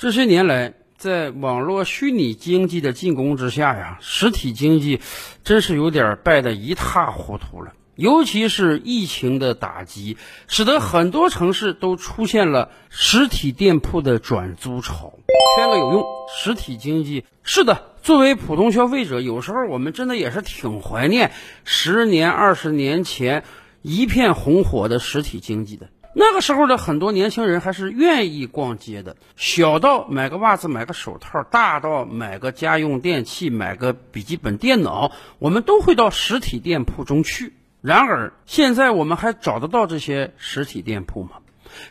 这些年来，在网络虚拟经济的进攻之下呀，实体经济真是有点败得一塌糊涂了。尤其是疫情的打击，使得很多城市都出现了实体店铺的转租潮。圈个有用，实体经济是的。作为普通消费者，有时候我们真的也是挺怀念十年、二十年前一片红火的实体经济的。那个时候的很多年轻人还是愿意逛街的，小到买个袜子、买个手套，大到买个家用电器、买个笔记本电脑，我们都会到实体店铺中去。然而，现在我们还找得到这些实体店铺吗？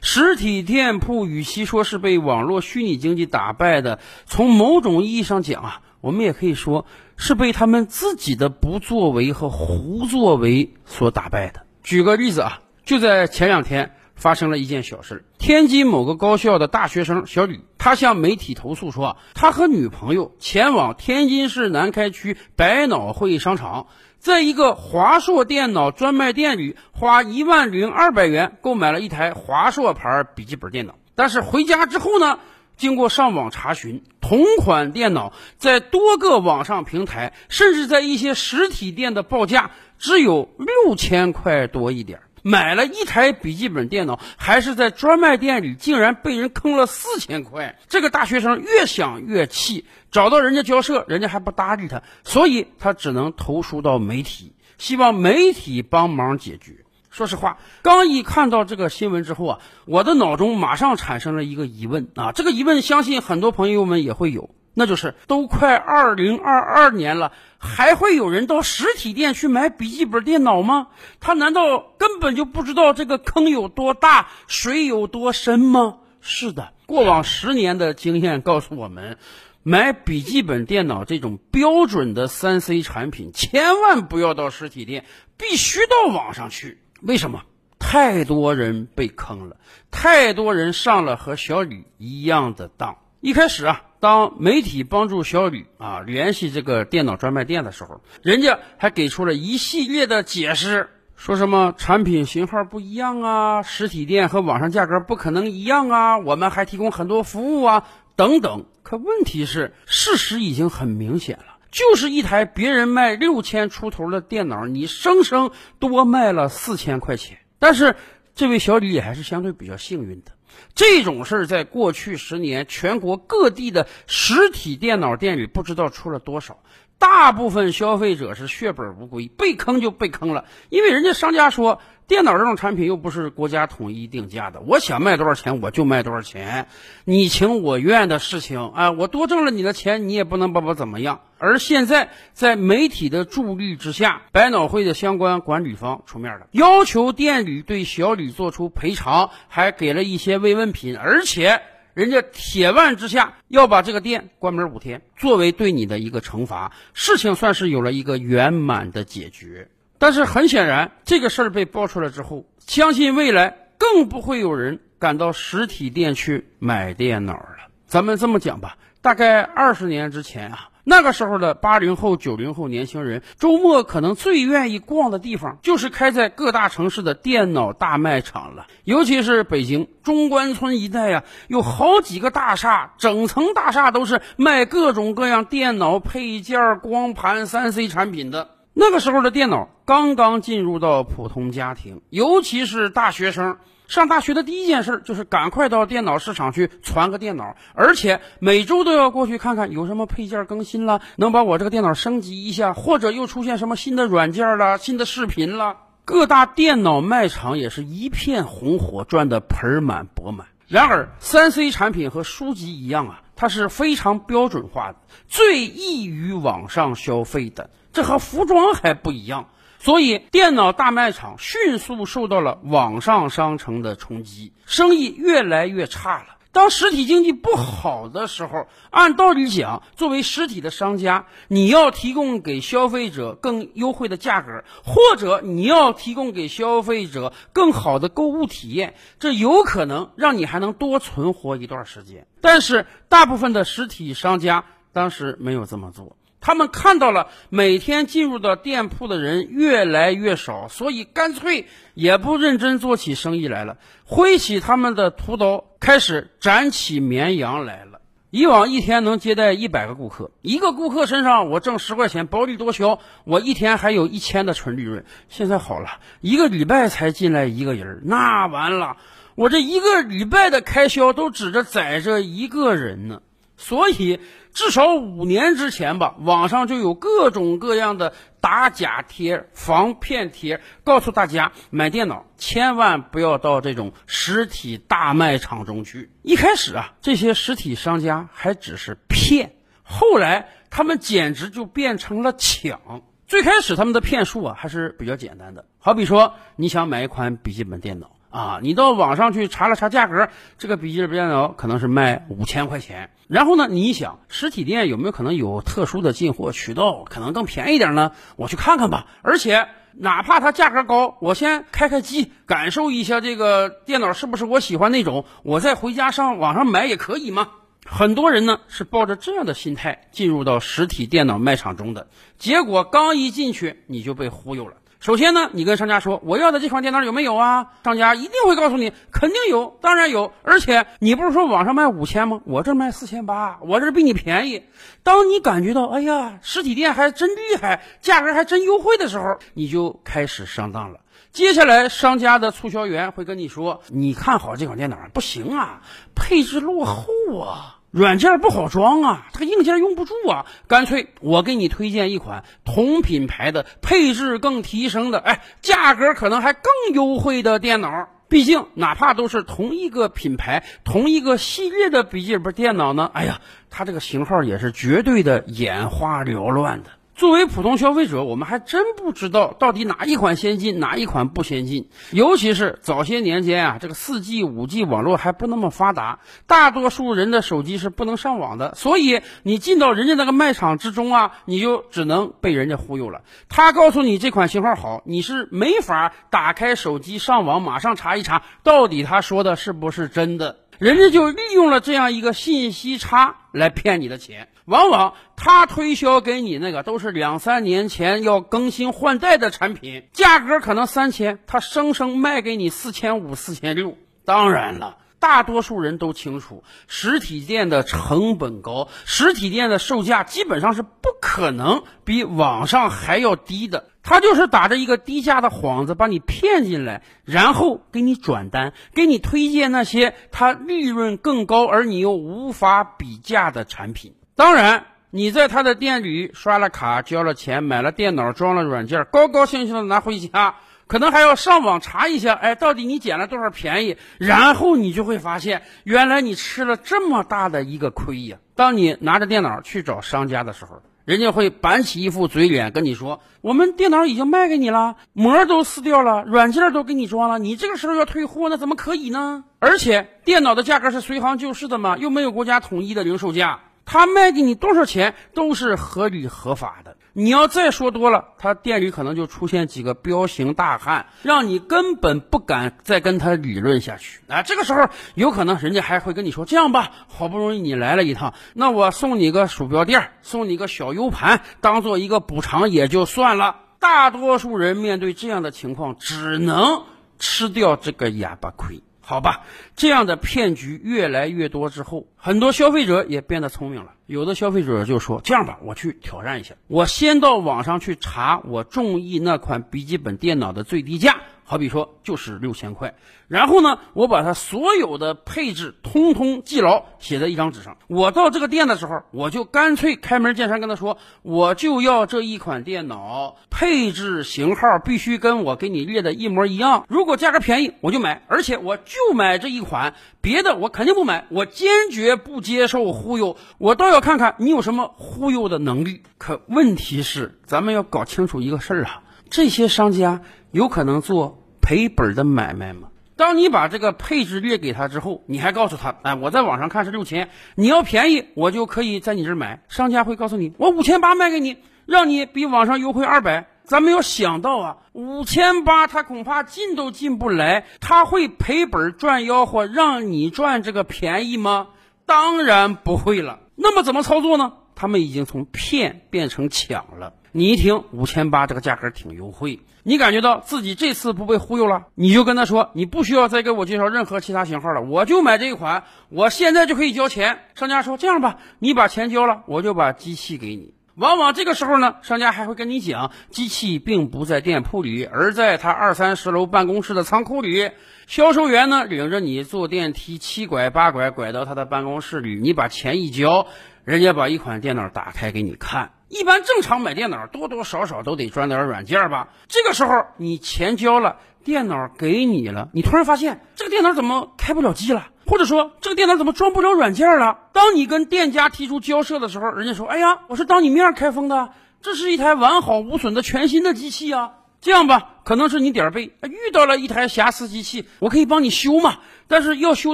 实体店铺与其说是被网络虚拟经济打败的，从某种意义上讲啊，我们也可以说是被他们自己的不作为和胡作为所打败的。举个例子啊，就在前两天发生了一件小事：天津某个高校的大学生小吕，他向媒体投诉说，他和女朋友前往天津市南开区百脑汇商场。在一个华硕电脑专卖店里，花一万零二百元购买了一台华硕牌笔记本电脑。但是回家之后呢，经过上网查询，同款电脑在多个网上平台，甚至在一些实体店的报价只有六千块多一点。买了一台笔记本电脑，还是在专卖店里，竟然被人坑了四千块。这个大学生越想越气，找到人家交涉，人家还不搭理他，所以他只能投诉到媒体，希望媒体帮忙解决。说实话，刚一看到这个新闻之后啊，我的脑中马上产生了一个疑问啊，这个疑问相信很多朋友们也会有。那就是都快二零二二年了，还会有人到实体店去买笔记本电脑吗？他难道根本就不知道这个坑有多大，水有多深吗？是的，过往十年的经验告诉我们，买笔记本电脑这种标准的三 C 产品，千万不要到实体店，必须到网上去。为什么？太多人被坑了，太多人上了和小李一样的当。一开始啊。当媒体帮助小吕啊联系这个电脑专卖店的时候，人家还给出了一系列的解释，说什么产品型号不一样啊，实体店和网上价格不可能一样啊，我们还提供很多服务啊，等等。可问题是，事实已经很明显了，就是一台别人卖六千出头的电脑，你生生多卖了四千块钱。但是这位小吕也还是相对比较幸运的。这种事儿在过去十年，全国各地的实体电脑店里不知道出了多少。大部分消费者是血本无归，被坑就被坑了，因为人家商家说。电脑这种产品又不是国家统一定价的，我想卖多少钱我就卖多少钱，你情我愿的事情啊，我多挣了你的钱，你也不能把我怎么样。而现在在媒体的助力之下，百脑汇的相关管理方出面了，要求店里对小吕做出赔偿，还给了一些慰问品，而且人家铁腕之下要把这个店关门五天，作为对你的一个惩罚，事情算是有了一个圆满的解决。但是很显然，这个事儿被爆出来之后，相信未来更不会有人敢到实体店去买电脑了。咱们这么讲吧，大概二十年之前啊，那个时候的八零后、九零后年轻人，周末可能最愿意逛的地方，就是开在各大城市的电脑大卖场了。尤其是北京中关村一带呀，有好几个大厦，整层大厦都是卖各种各样电脑配件、光盘、三 C 产品的。那个时候的电脑刚刚进入到普通家庭，尤其是大学生上大学的第一件事就是赶快到电脑市场去攒个电脑，而且每周都要过去看看有什么配件更新了，能把我这个电脑升级一下，或者又出现什么新的软件了、新的视频了。各大电脑卖场也是一片红火，赚得盆满钵满。然而，三 C 产品和书籍一样啊，它是非常标准化的，最易于网上消费的。这和服装还不一样，所以电脑大卖场迅速受到了网上商城的冲击，生意越来越差了。当实体经济不好的时候，按道理讲，作为实体的商家，你要提供给消费者更优惠的价格，或者你要提供给消费者更好的购物体验，这有可能让你还能多存活一段时间。但是，大部分的实体商家当时没有这么做。他们看到了每天进入到店铺的人越来越少，所以干脆也不认真做起生意来了，挥起他们的屠刀，开始斩起绵羊来了。以往一天能接待一百个顾客，一个顾客身上我挣十块钱，薄利多销，我一天还有一千的纯利润。现在好了，一个礼拜才进来一个人，那完了，我这一个礼拜的开销都指着宰着一个人呢。所以，至少五年之前吧，网上就有各种各样的打假贴、防骗贴，告诉大家买电脑千万不要到这种实体大卖场中去。一开始啊，这些实体商家还只是骗，后来他们简直就变成了抢。最开始他们的骗术啊还是比较简单的，好比说你想买一款笔记本电脑。啊，你到网上去查了查价格，这个笔记本电脑可能是卖五千块钱。然后呢，你想实体店有没有可能有特殊的进货渠道，可能更便宜点呢？我去看看吧。而且哪怕它价格高，我先开开机，感受一下这个电脑是不是我喜欢那种，我再回家上网上买也可以吗？很多人呢是抱着这样的心态进入到实体电脑卖场中的，结果刚一进去你就被忽悠了。首先呢，你跟商家说我要的这款电脑有没有啊？商家一定会告诉你，肯定有，当然有。而且你不是说网上卖五千吗？我这卖四千八，我这比你便宜。当你感觉到哎呀，实体店还真厉害，价格还真优惠的时候，你就开始上当了。接下来，商家的促销员会跟你说，你看好这款电脑不行啊，配置落后啊。软件不好装啊，它硬件用不住啊，干脆我给你推荐一款同品牌的配置更提升的，哎，价格可能还更优惠的电脑。毕竟哪怕都是同一个品牌、同一个系列的笔记本电脑呢，哎呀，它这个型号也是绝对的眼花缭乱的。作为普通消费者，我们还真不知道到底哪一款先进，哪一款不先进。尤其是早些年间啊，这个四 G、五 G 网络还不那么发达，大多数人的手机是不能上网的。所以你进到人家那个卖场之中啊，你就只能被人家忽悠了。他告诉你这款型号好，你是没法打开手机上网，马上查一查到底他说的是不是真的。人家就利用了这样一个信息差来骗你的钱，往往他推销给你那个都是两三年前要更新换代的产品，价格可能三千，他生生卖给你四千五、四千六。当然了。大多数人都清楚，实体店的成本高，实体店的售价基本上是不可能比网上还要低的。他就是打着一个低价的幌子把你骗进来，然后给你转单，给你推荐那些他利润更高而你又无法比价的产品。当然，你在他的店里刷了卡、交了钱、买了电脑、装了软件，高高兴兴的拿回家。可能还要上网查一下，哎，到底你捡了多少便宜？然后你就会发现，原来你吃了这么大的一个亏呀！当你拿着电脑去找商家的时候，人家会板起一副嘴脸跟你说：“我们电脑已经卖给你了，膜都撕掉了，软件都给你装了，你这个时候要退货，那怎么可以呢？而且电脑的价格是随行就市的嘛，又没有国家统一的零售价，他卖给你多少钱都是合理合法的。”你要再说多了，他店里可能就出现几个彪形大汉，让你根本不敢再跟他理论下去。啊，这个时候有可能人家还会跟你说：“这样吧，好不容易你来了一趟，那我送你个鼠标垫，送你个小 U 盘，当做一个补偿也就算了。”大多数人面对这样的情况，只能吃掉这个哑巴亏。好吧，这样的骗局越来越多之后，很多消费者也变得聪明了。有的消费者就说：“这样吧，我去挑战一下，我先到网上去查我中意那款笔记本电脑的最低价。”好比说就是六千块，然后呢，我把它所有的配置通通记牢，写在一张纸上。我到这个店的时候，我就干脆开门见山跟他说，我就要这一款电脑，配置型号必须跟我给你列的一模一样。如果价格便宜，我就买，而且我就买这一款，别的我肯定不买。我坚决不接受忽悠，我倒要看看你有什么忽悠的能力。可问题是，咱们要搞清楚一个事儿啊，这些商家有可能做。赔本的买卖吗？当你把这个配置列给他之后，你还告诉他，哎，我在网上看是六千，你要便宜，我就可以在你这儿买。商家会告诉你，我五千八卖给你，让你比网上优惠二百。咱没有想到啊，五千八他恐怕进都进不来，他会赔本赚吆喝，让你赚这个便宜吗？当然不会了。那么怎么操作呢？他们已经从骗变成抢了。你一听五千八这个价格挺优惠，你感觉到自己这次不被忽悠了，你就跟他说，你不需要再给我介绍任何其他型号了，我就买这一款，我现在就可以交钱。商家说这样吧，你把钱交了，我就把机器给你。往往这个时候呢，商家还会跟你讲，机器并不在店铺里，而在他二三十楼办公室的仓库里。销售员呢，领着你坐电梯七拐八拐，拐到他的办公室里，你把钱一交，人家把一款电脑打开给你看。一般正常买电脑，多多少少都得装点软件吧。这个时候你钱交了，电脑给你了，你突然发现这个电脑怎么开不了机了？或者说这个电脑怎么装不了软件了？当你跟店家提出交涉的时候，人家说：“哎呀，我是当你面开封的，这是一台完好无损的全新的机器啊。”这样吧，可能是你点儿背遇到了一台瑕疵机器，我可以帮你修嘛。但是要修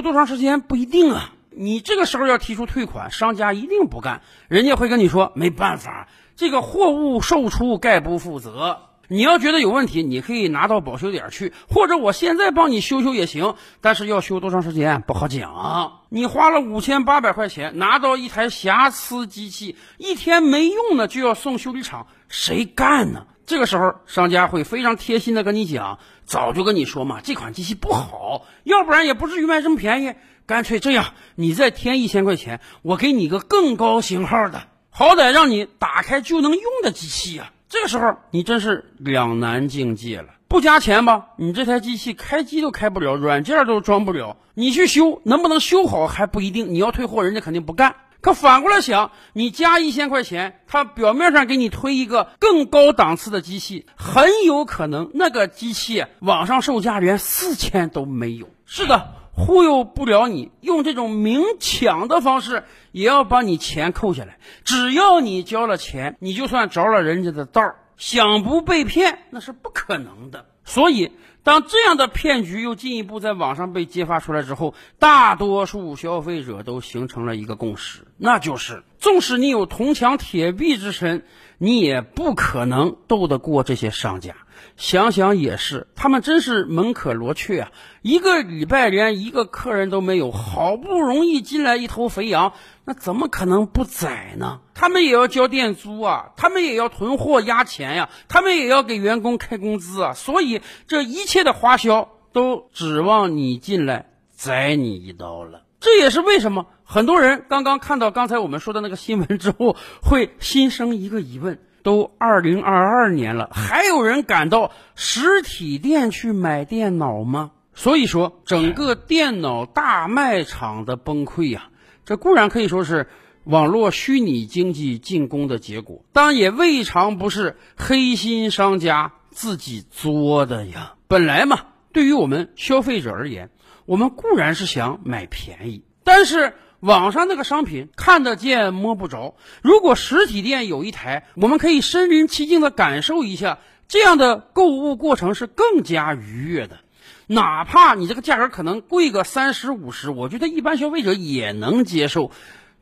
多长时间不一定啊。你这个时候要提出退款，商家一定不干，人家会跟你说没办法，这个货物售出概不负责。你要觉得有问题，你可以拿到保修点去，或者我现在帮你修修也行。但是要修多长时间不好讲。你花了五千八百块钱拿到一台瑕疵机器，一天没用呢就要送修理厂，谁干呢？这个时候商家会非常贴心的跟你讲，早就跟你说嘛，这款机器不好，要不然也不至于卖这么便宜。干脆这样，你再添一千块钱，我给你个更高型号的，好歹让你打开就能用的机器呀。这个时候你真是两难境界了，不加钱吧，你这台机器开机都开不了，软件都装不了，你去修能不能修好还不一定，你要退货人家肯定不干。可反过来想，你加一千块钱，他表面上给你推一个更高档次的机器，很有可能那个机器网上售价连四千都没有。是的，忽悠不了你，用这种明抢的方式也要把你钱扣下来。只要你交了钱，你就算着了人家的道儿，想不被骗那是不可能的。所以。当这样的骗局又进一步在网上被揭发出来之后，大多数消费者都形成了一个共识，那就是：纵使你有铜墙铁壁之身，你也不可能斗得过这些商家。想想也是，他们真是门可罗雀啊！一个礼拜连一个客人都没有，好不容易进来一头肥羊，那怎么可能不宰呢？他们也要交店租啊，他们也要囤货压钱呀，他们也要给员工开工资啊，所以这一切的花销都指望你进来宰你一刀了。这也是为什么很多人刚刚看到刚才我们说的那个新闻之后，会心生一个疑问。都二零二二年了，还有人敢到实体店去买电脑吗？所以说，整个电脑大卖场的崩溃呀，这固然可以说是网络虚拟经济进攻的结果，当然也未尝不是黑心商家自己作的呀。本来嘛，对于我们消费者而言，我们固然是想买便宜，但是。网上那个商品看得见摸不着，如果实体店有一台，我们可以身临其境的感受一下，这样的购物过程是更加愉悦的。哪怕你这个价格可能贵个三十五十，我觉得一般消费者也能接受。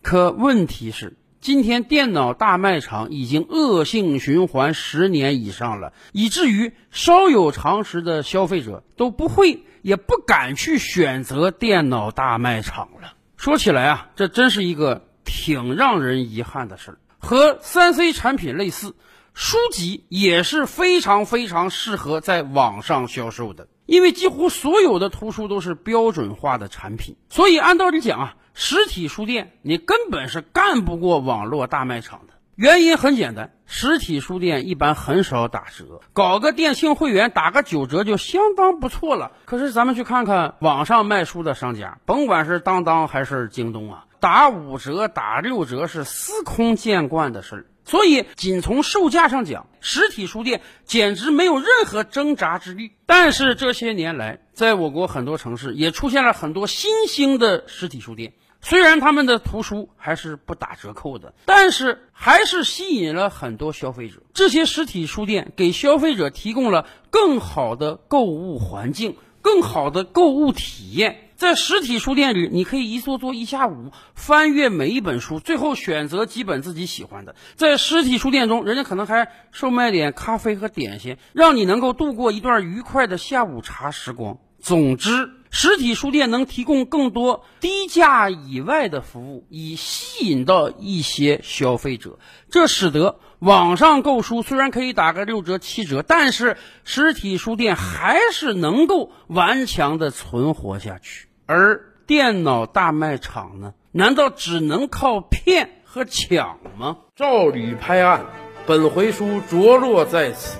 可问题是，今天电脑大卖场已经恶性循环十年以上了，以至于稍有常识的消费者都不会也不敢去选择电脑大卖场了。说起来啊，这真是一个挺让人遗憾的事儿。和三 C 产品类似，书籍也是非常非常适合在网上销售的，因为几乎所有的图书都是标准化的产品。所以按道理讲啊，实体书店你根本是干不过网络大卖场的。原因很简单，实体书店一般很少打折，搞个店庆会员打个九折就相当不错了。可是咱们去看看网上卖书的商家，甭管是当当还是京东啊，打五折、打六折是司空见惯的事儿。所以，仅从售价上讲，实体书店简直没有任何挣扎之力。但是这些年来，在我国很多城市也出现了很多新兴的实体书店。虽然他们的图书还是不打折扣的，但是还是吸引了很多消费者。这些实体书店给消费者提供了更好的购物环境、更好的购物体验。在实体书店里，你可以一坐坐一下午，翻阅每一本书，最后选择几本自己喜欢的。在实体书店中，人家可能还售卖点咖啡和点心，让你能够度过一段愉快的下午茶时光。总之。实体书店能提供更多低价以外的服务，以吸引到一些消费者。这使得网上购书虽然可以打个六折、七折，但是实体书店还是能够顽强的存活下去。而电脑大卖场呢？难道只能靠骗和抢吗？照理拍案，本回书着落在此。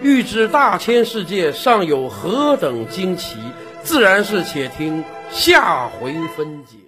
欲知大千世界尚有何等惊奇？自然是且听下回分解。